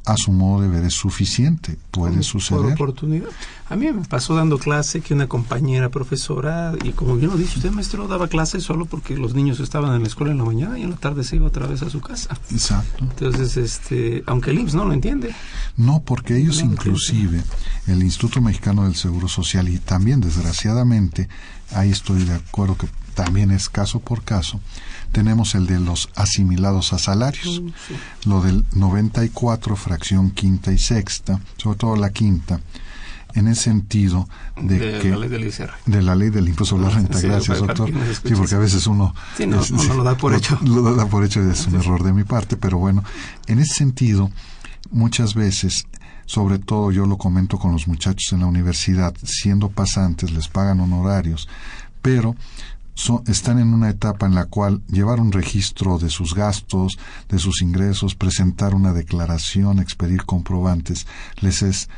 Speaker 2: a su modo de ver es suficiente, puede suceder. Por
Speaker 1: oportunidad. A mí me pasó dando clase que una compañera profesora, y como bien lo dice usted, maestro, daba clase solo porque los niños estaban en la escuela en la mañana y en la tarde se iba otra vez a su casa.
Speaker 2: Exacto.
Speaker 1: Entonces, este, aunque el IMSS no lo entiende.
Speaker 2: No, porque ellos inclusive, el Instituto Mexicano del Seguro Social, y también desgraciadamente, ahí estoy de acuerdo que también es caso por caso, tenemos el de los asimilados a salarios, mm, lo del 94, fracción quinta y sexta, sobre todo la quinta, en el sentido de, que
Speaker 1: la ley del
Speaker 2: de la ley del impuesto sobre la renta [laughs] gracias doctor. sí porque a veces uno,
Speaker 1: no, lo da por hecho.
Speaker 2: lo, da por hecho es un error de mi parte pero bueno en ese sentido muchas veces sobre todo yo lo comento con los muchachos en la universidad siendo pasantes les pagan honorarios pero están en una etapa en la cual llevar un registro de sus gastos, de sus ingresos, presentar una declaración, expedir comprobantes, les es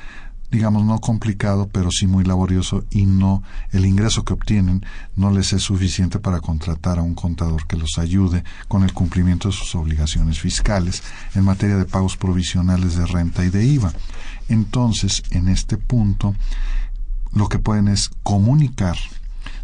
Speaker 2: digamos no complicado pero sí muy laborioso y no el ingreso que obtienen no les es suficiente para contratar a un contador que los ayude con el cumplimiento de sus obligaciones fiscales en materia de pagos provisionales de renta y de IVA. Entonces, en este punto lo que pueden es comunicar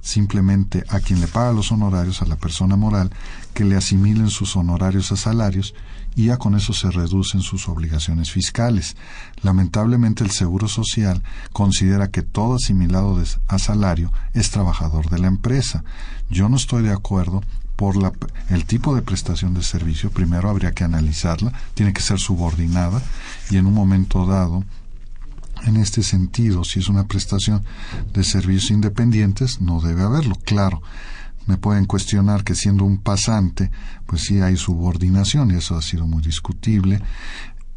Speaker 2: simplemente a quien le paga los honorarios, a la persona moral, que le asimilen sus honorarios a salarios y ya con eso se reducen sus obligaciones fiscales. Lamentablemente el Seguro Social considera que todo asimilado a salario es trabajador de la empresa. Yo no estoy de acuerdo por la, el tipo de prestación de servicio. Primero habría que analizarla, tiene que ser subordinada y en un momento dado en este sentido, si es una prestación de servicios independientes, no debe haberlo, claro. Me pueden cuestionar que siendo un pasante, pues sí hay subordinación y eso ha sido muy discutible.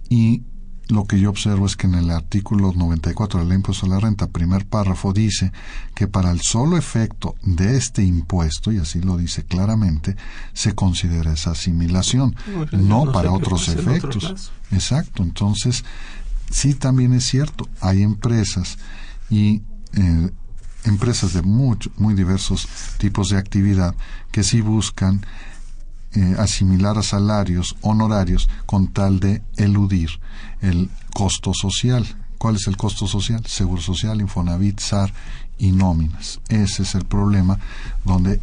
Speaker 2: Y lo que yo observo es que en el artículo 94 del impuesto a la renta, primer párrafo, dice que para el solo efecto de este impuesto, y así lo dice claramente, se considera esa asimilación, no, para otros efectos. Exacto, entonces sí también es cierto, hay empresas y eh, empresas de muy diversos tipos de actividad que sí buscan eh, asimilar a salarios honorarios con tal de eludir el costo social. ¿Cuál es el costo social? Seguro Social, Infonavit, SAR y nóminas. Ese es el problema donde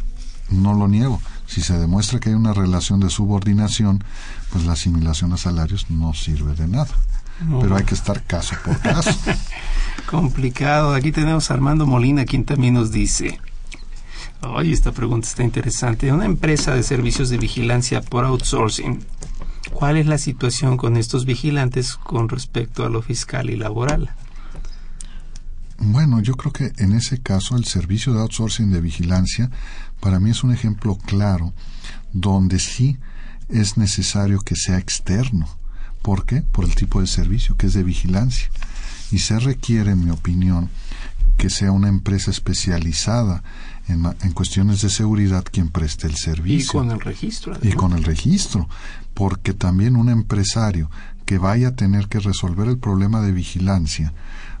Speaker 2: no lo niego. Si se demuestra que hay una relación de subordinación, pues la asimilación a salarios no sirve de nada pero hay que estar caso por caso. [laughs]
Speaker 1: Complicado. Aquí tenemos a Armando Molina, quien también nos dice. Oye, esta pregunta está interesante. Una empresa de servicios de vigilancia por outsourcing. ¿Cuál es la situación con estos vigilantes con respecto a lo fiscal y laboral?
Speaker 2: Bueno, yo creo que en ese caso el servicio de outsourcing de vigilancia para mí es un ejemplo claro donde sí es necesario que sea externo ¿Por qué? Por el tipo de servicio, que es de vigilancia. Y se requiere, en mi opinión, que sea una empresa especializada en, en, cuestiones de seguridad quien preste el servicio.
Speaker 1: Y con el registro.
Speaker 2: Y con el registro. Porque también un empresario que vaya a tener que resolver el problema de vigilancia,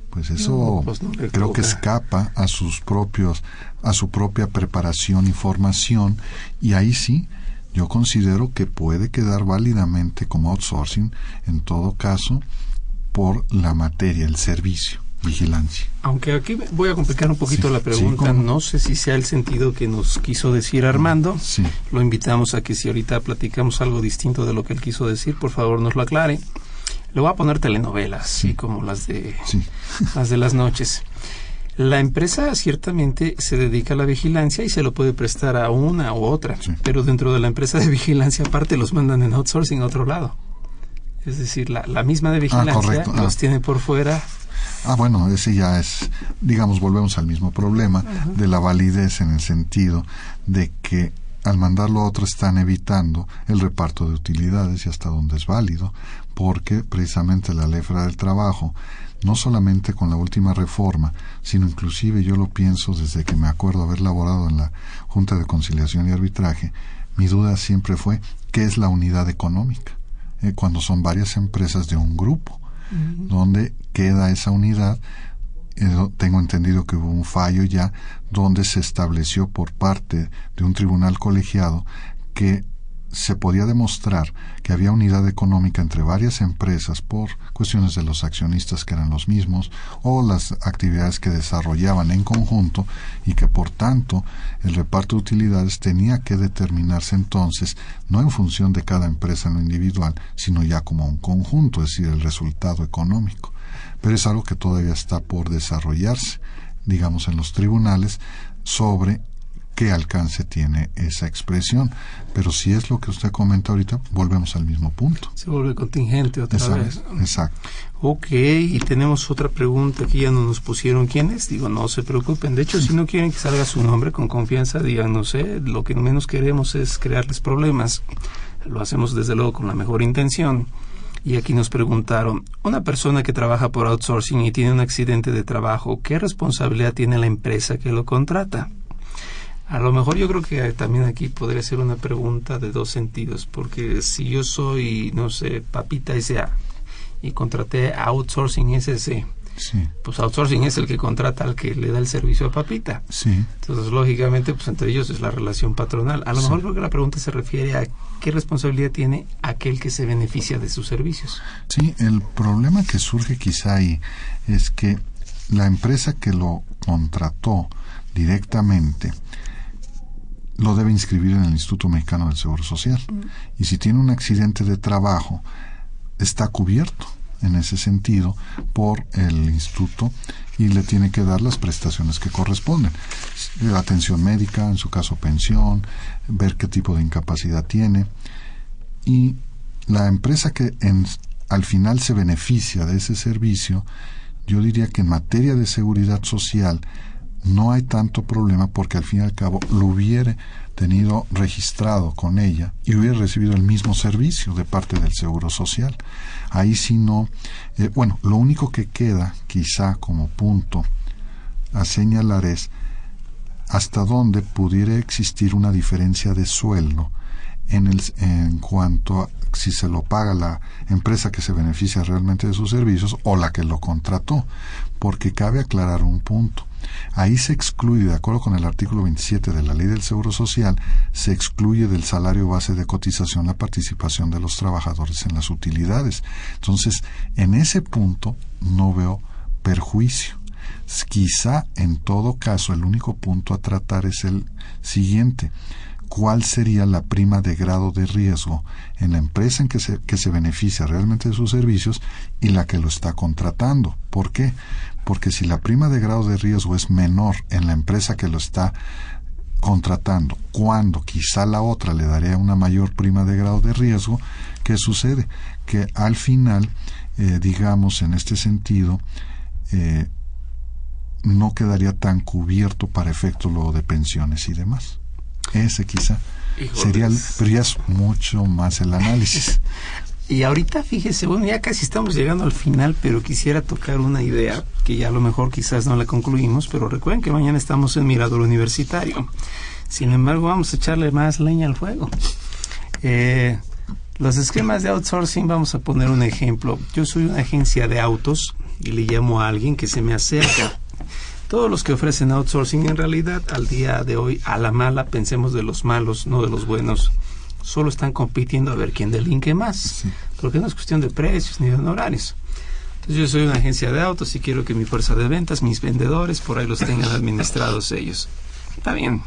Speaker 2: pues eso pues creo que escapa a sus propios, a su propia preparación y formación, y ahí sí yo considero que puede quedar válidamente como outsourcing en todo caso por la materia, el servicio, vigilancia.
Speaker 1: Aunque aquí voy a complicar un poquito la pregunta, no sé si sea el sentido que nos quiso decir Armando.
Speaker 2: Sí.
Speaker 1: Lo invitamos a que si ahorita platicamos algo distinto de lo que él quiso decir, por favor nos lo aclare. Le voy a poner telenovelas, sí. como las de las de las noches. [laughs] La empresa ciertamente se dedica a la vigilancia y se lo puede prestar a una u otra, pero dentro de la empresa de vigilancia aparte los mandan en outsourcing a otro lado. Es decir, la, la misma de ah, vigilancia los ah. tiene por fuera.
Speaker 2: Ah, bueno, ese ya es, digamos, volvemos al mismo problema de la validez en el sentido de que al mandarlo a otro están evitando el reparto de utilidades y hasta donde es válido, porque precisamente la ley del trabajo, no solamente con la última reforma, sino inclusive yo lo pienso desde que me acuerdo haber laborado en la Junta de Conciliación y Arbitraje, mi duda siempre fue qué es la unidad económica, eh, cuando son varias empresas de un grupo, donde queda esa unidad eh, tengo entendido que hubo un fallo ya donde se estableció por parte de un tribunal colegiado que se podía demostrar que había unidad económica entre varias empresas por cuestiones de los accionistas que eran los mismos o las actividades que desarrollaban en conjunto y que por tanto el reparto de utilidades tenía que determinarse entonces no en función de cada empresa en lo individual, sino ya como un conjunto, es decir, el resultado económico. Pero es algo que todavía está por desarrollarse, digamos, en los tribunales sobre qué alcance tiene esa expresión. Pero si es lo que usted comenta ahorita, volvemos al mismo punto.
Speaker 1: Se vuelve contingente otra vez.
Speaker 2: Exacto.
Speaker 1: Ok, y tenemos otra pregunta que ya no nos pusieron quién es. Digo, no se preocupen. De hecho, si no quieren que salga su nombre con confianza, digan, no sé, lo que menos queremos es crearles problemas. Lo hacemos desde luego con la mejor intención. Y aquí nos preguntaron, una persona que trabaja por outsourcing y tiene un accidente de trabajo, ¿qué responsabilidad tiene la empresa que lo contrata? A lo mejor yo creo que también aquí podría ser una pregunta de dos sentidos, porque si yo soy, no sé, Papita S.A. y contraté a Outsourcing SC, pues Outsourcing es el que contrata al que le da el servicio a Papita. Entonces, lógicamente, pues entre ellos es la relación patronal. A lo mejor creo que la pregunta se refiere a qué responsabilidad tiene aquel que se beneficia de sus servicios.
Speaker 2: Sí, el problema que surge quizá ahí es que la empresa que lo contrató directamente lo debe inscribir en el Instituto Mexicano del Seguro Social. Y si tiene un accidente de trabajo, está cubierto en ese sentido por el instituto y le tiene que dar las prestaciones que corresponden. Atención médica, en su caso pensión, ver qué tipo de incapacidad tiene. Y la empresa que en, al final se beneficia de ese servicio, yo diría que en materia de seguridad social no hay tanto problema porque al fin y al cabo lo hubiera tenido registrado con ella y hubiera recibido el mismo servicio de parte del Seguro Social. Ahí sí no, eh, bueno, lo único que queda quizá como punto a señalar es hasta dónde pudiera existir una diferencia de sueldo en, el, en cuanto a si se lo paga la empresa que se beneficia realmente de sus servicios o la que lo contrató, porque cabe aclarar un punto. Ahí se excluye, de acuerdo con el artículo 27 de la Ley del Seguro Social, se excluye del salario base de cotización la participación de los trabajadores en las utilidades. Entonces, en ese punto no veo perjuicio. Quizá, en todo caso, el único punto a tratar es el siguiente cuál sería la prima de grado de riesgo en la empresa en que se, que se beneficia realmente de sus servicios y la que lo está contratando. ¿Por qué? Porque si la prima de grado de riesgo es menor en la empresa que lo está contratando, cuando quizá la otra le daría una mayor prima de grado de riesgo, ¿qué sucede? Que al final, eh, digamos, en este sentido, eh, no quedaría tan cubierto para efecto lo de pensiones y demás. Ese quizá sería, pero ya es mucho más el análisis. [laughs]
Speaker 1: Y ahorita fíjese, bueno, ya casi estamos llegando al final, pero quisiera tocar una idea que ya a lo mejor quizás no la concluimos, pero recuerden que mañana estamos en Mirador Universitario. Sin embargo, vamos a echarle más leña al fuego. Eh, los esquemas de outsourcing, vamos a poner un ejemplo. Yo soy una agencia de autos y le llamo a alguien que se me acerca todos los que ofrecen outsourcing en realidad al día de hoy a la mala pensemos de los malos no de los buenos solo están compitiendo a ver quién delinque más porque no es cuestión de precios ni de honorarios. Entonces yo soy una agencia de autos y quiero que mi fuerza de ventas mis vendedores por ahí los tengan [laughs] administrados ellos. Está bien.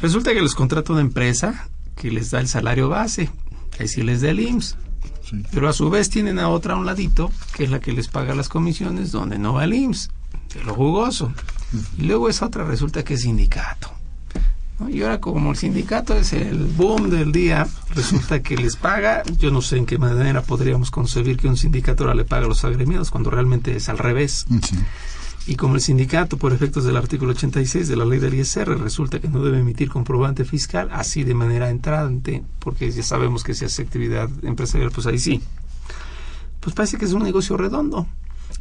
Speaker 1: Resulta que les contrata una empresa que les da el salario base ahí sí les da el IMSS Pero a su vez tienen a otra a un ladito, que es la que les paga las comisiones, donde no va el IMSS de lo jugoso. Y luego esa otra resulta que es sindicato. Y ahora como el sindicato es el boom del día, resulta que les paga, yo no sé en qué manera podríamos concebir que un sindicato ahora le paga a los agremiados cuando realmente es al revés. Y como el sindicato, por efectos del artículo 86 de la ley del ISR, resulta que no debe emitir comprobante fiscal así de manera entrante, porque ya sabemos que si hace actividad empresarial, pues ahí sí. Pues parece que es un negocio redondo.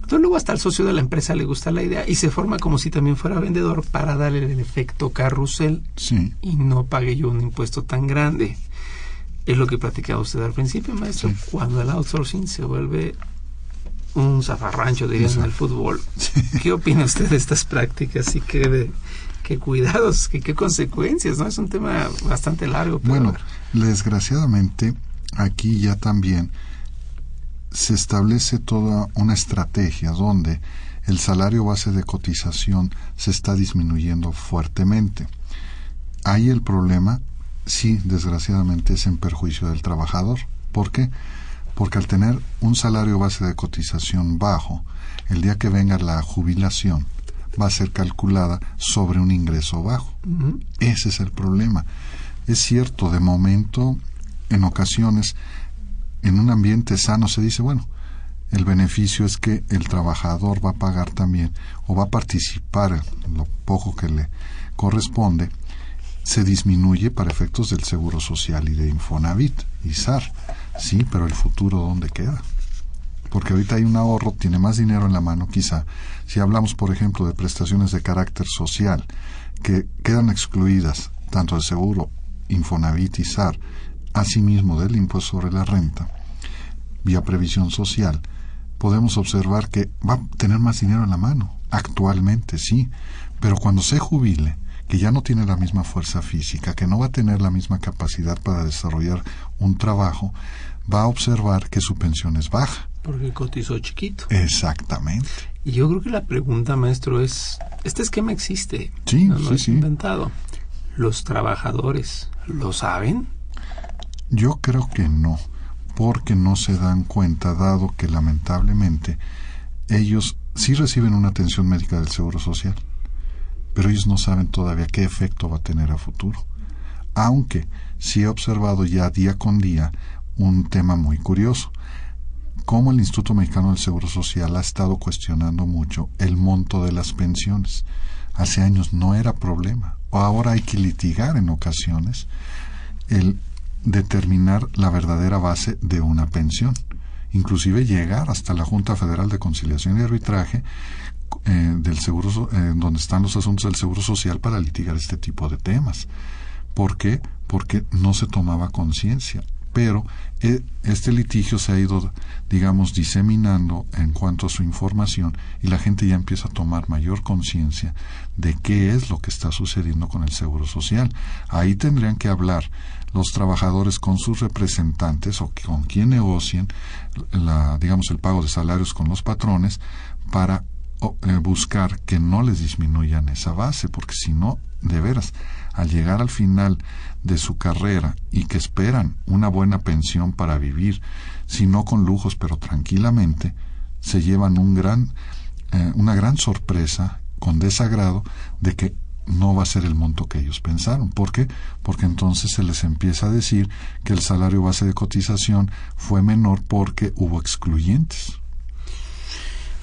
Speaker 1: Entonces luego hasta el socio de la empresa le gusta la idea y se forma como si también fuera vendedor para darle el efecto carrusel y no pague yo un impuesto tan grande. Es lo que platicaba usted al principio, maestro. Cuando el outsourcing se vuelve un zafarrancho, dirían en el fútbol. ¿Qué opina usted de estas prácticas y qué, qué cuidados, qué, qué consecuencias? no Es un tema bastante largo.
Speaker 2: bueno, desgraciadamente aquí ya también se establece toda una estrategia donde el salario base de cotización se está disminuyendo fuertemente. Ahí el problema, sí, desgraciadamente, es en perjuicio del trabajador. ¿Por qué? porque al tener un salario base de cotización bajo, el día que venga la jubilación va a ser calculada sobre un ingreso bajo. Ese es el problema. Es cierto, de momento, en ocasiones, en un ambiente sano se dice, bueno, el beneficio es que el trabajador va a pagar también o va a participar lo poco que le corresponde, se disminuye para efectos del Seguro Social y de Infonavit y SAR Sí, pero el futuro ¿dónde queda? Porque ahorita hay un ahorro, tiene más dinero en la mano quizá. Si hablamos, por ejemplo, de prestaciones de carácter social que quedan excluidas tanto del seguro Infonavit y SAR, asimismo del impuesto sobre la renta, vía previsión social, podemos observar que va a tener más dinero en la mano. Actualmente sí, pero cuando se jubile, que ya no tiene la misma fuerza física, que no va a tener la misma capacidad para desarrollar un trabajo, va a observar que su pensión es baja.
Speaker 1: Porque cotizó chiquito.
Speaker 2: Exactamente.
Speaker 1: Y yo creo que la pregunta, maestro, es, ¿este esquema existe?
Speaker 2: Sí,
Speaker 1: no,
Speaker 2: sí,
Speaker 1: es inventado. ¿Los trabajadores lo saben?
Speaker 2: Yo creo que no, porque no se dan cuenta, dado que lamentablemente ellos sí reciben una atención médica del Seguro Social, pero ellos no saben todavía qué efecto va a tener a futuro. Aunque sí he observado ya día con día un tema muy curioso, cómo el Instituto Mexicano del Seguro Social ha estado cuestionando mucho el monto de las pensiones. Hace años no era problema, ahora hay que litigar en ocasiones el determinar la verdadera base de una pensión, inclusive llegar hasta la Junta Federal de Conciliación y Arbitraje eh, del seguro, eh, donde están los asuntos del seguro social para litigar este tipo de temas. ¿Por qué? Porque no se tomaba conciencia pero eh, este litigio se ha ido, digamos, diseminando en cuanto a su información y la gente ya empieza a tomar mayor conciencia de qué es lo que está sucediendo con el Seguro Social. Ahí tendrían que hablar los trabajadores con sus representantes o con quien negocien, la, digamos, el pago de salarios con los patrones para eh, buscar que no les disminuyan esa base, porque si no, de veras, al llegar al final de su carrera y que esperan una buena pensión para vivir, si no con lujos, pero tranquilamente, se llevan un gran, eh, una gran sorpresa con desagrado de que no va a ser el monto que ellos pensaron. ¿Por qué? Porque entonces se les empieza a decir que el salario base de cotización fue menor porque hubo excluyentes.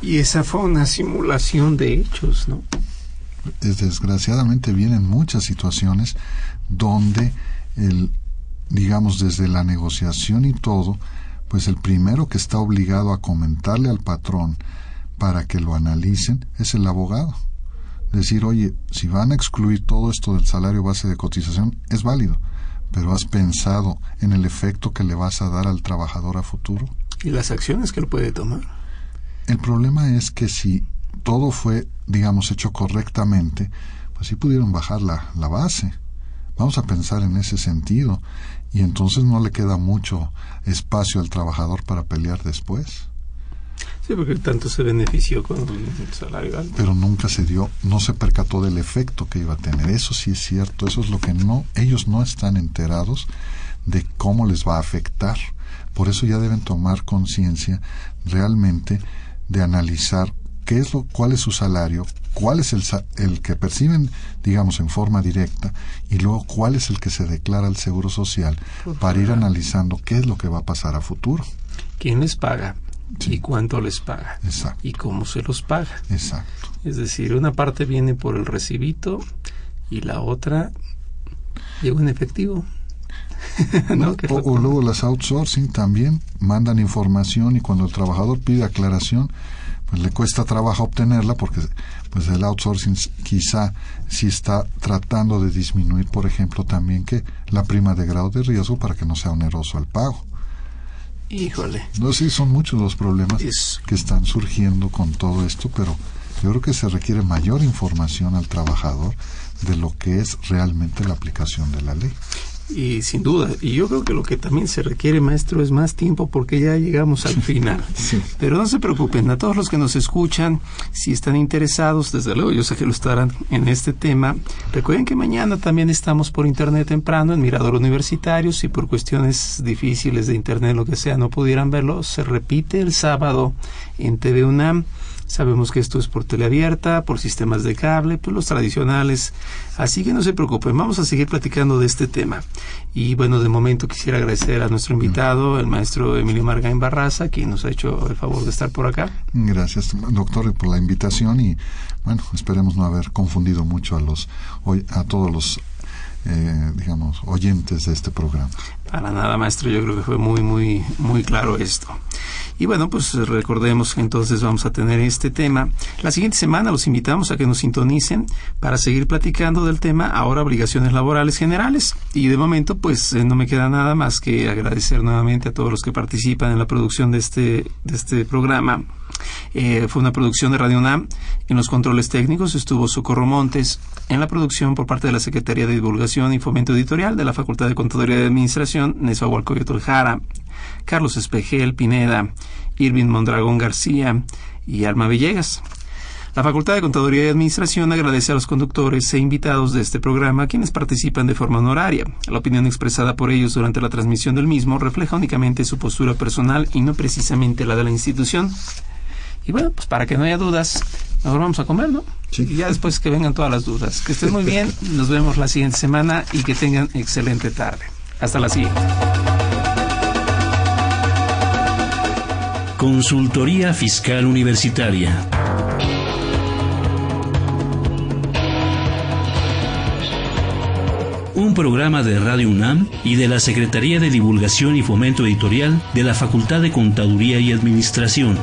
Speaker 1: Y esa fue una simulación de hechos, ¿no?
Speaker 2: desgraciadamente vienen muchas situaciones donde el digamos desde la negociación y todo pues el primero que está obligado a comentarle al patrón para que lo analicen es el abogado decir oye si van a excluir todo esto del salario base de cotización es válido pero has pensado en el efecto que le vas a dar al trabajador a futuro
Speaker 1: y las acciones que él puede tomar
Speaker 2: el problema es que si todo fue, digamos, hecho correctamente, pues sí pudieron bajar la, la base. Vamos a pensar en ese sentido y entonces no le queda mucho espacio al trabajador para pelear después.
Speaker 1: Sí, porque tanto se benefició con el salario alto.
Speaker 2: Pero nunca se dio, no se percató del efecto que iba a tener. Eso sí es cierto, eso es lo que no, ellos no están enterados de cómo les va a afectar. Por eso ya deben tomar conciencia realmente de analizar qué es lo, cuál es su salario, cuál es el, el que perciben, digamos, en forma directa, y luego cuál es el que se declara al Seguro Social para ir analizando qué es lo que va a pasar a futuro.
Speaker 1: ¿Quién les paga? Y cuánto les paga y cómo se los paga.
Speaker 2: Exacto.
Speaker 1: Es decir, una parte viene por el recibito y la otra llega en efectivo. [laughs]
Speaker 2: o, luego las outsourcing también mandan información y cuando el trabajador pide aclaración, pues le cuesta trabajo obtenerla porque pues el outsourcing quizá si está tratando de disminuir, por ejemplo, también que la prima de grado de riesgo para que no sea oneroso el pago.
Speaker 1: Híjole.
Speaker 2: No, sí, son muchos los problemas que están surgiendo con todo esto, pero yo creo que se requiere mayor información al trabajador de lo que es realmente la aplicación de la ley.
Speaker 1: Y sin duda, y yo creo que lo que también se requiere, maestro, es más tiempo porque ya llegamos al final. Pero no se preocupen, a todos los que nos escuchan, si están interesados, desde luego yo sé que lo estarán en este tema, recuerden que mañana también estamos por internet temprano en Mirador Universitario, si por cuestiones difíciles de internet, lo que sea, no pudieran verlo, se repite el sábado en TV UNAM Sabemos que esto es por teleabierta, por sistemas de cable, pues los tradicionales. Así que no se preocupen, vamos a seguir platicando de este tema. Y bueno, de momento quisiera agradecer a nuestro invitado, el maestro Emilio Margain Barraza, quien nos ha hecho el favor de estar por acá.
Speaker 2: Gracias, doctor, por la invitación y bueno, esperemos no haber confundido mucho a los a todos los eh, digamos oyentes de este programa.
Speaker 1: Para nada, maestro, yo creo que fue muy muy muy claro esto. Y bueno, pues recordemos que entonces vamos a tener este tema. La siguiente semana los invitamos a que nos sintonicen para seguir platicando del tema ahora obligaciones laborales generales. Y de momento, pues eh, no me queda nada más que agradecer nuevamente a todos los que participan en la producción de este, de este programa. Eh, fue una producción de Radio UNAM. En los controles técnicos estuvo Socorro Montes. En la producción por parte de la Secretaría de Divulgación y Fomento Editorial de la Facultad de Contaduría y Administración, Nezahualcóyotl Jara. Carlos Espejel Pineda, Irving Mondragón García y Alma Villegas. La Facultad de Contaduría y Administración agradece a los conductores e invitados de este programa quienes participan de forma honoraria. La opinión expresada por ellos durante la transmisión del mismo refleja únicamente su postura personal y no precisamente la de la institución. Y bueno, pues para que no haya dudas, nos vamos a comer, ¿no? Y ya después que vengan todas las dudas. Que estén muy bien, nos vemos la siguiente semana y que tengan excelente tarde. Hasta la siguiente.
Speaker 3: Consultoría Fiscal Universitaria. Un programa de Radio UNAM y de la Secretaría de Divulgación y Fomento Editorial de la Facultad de Contaduría y Administración.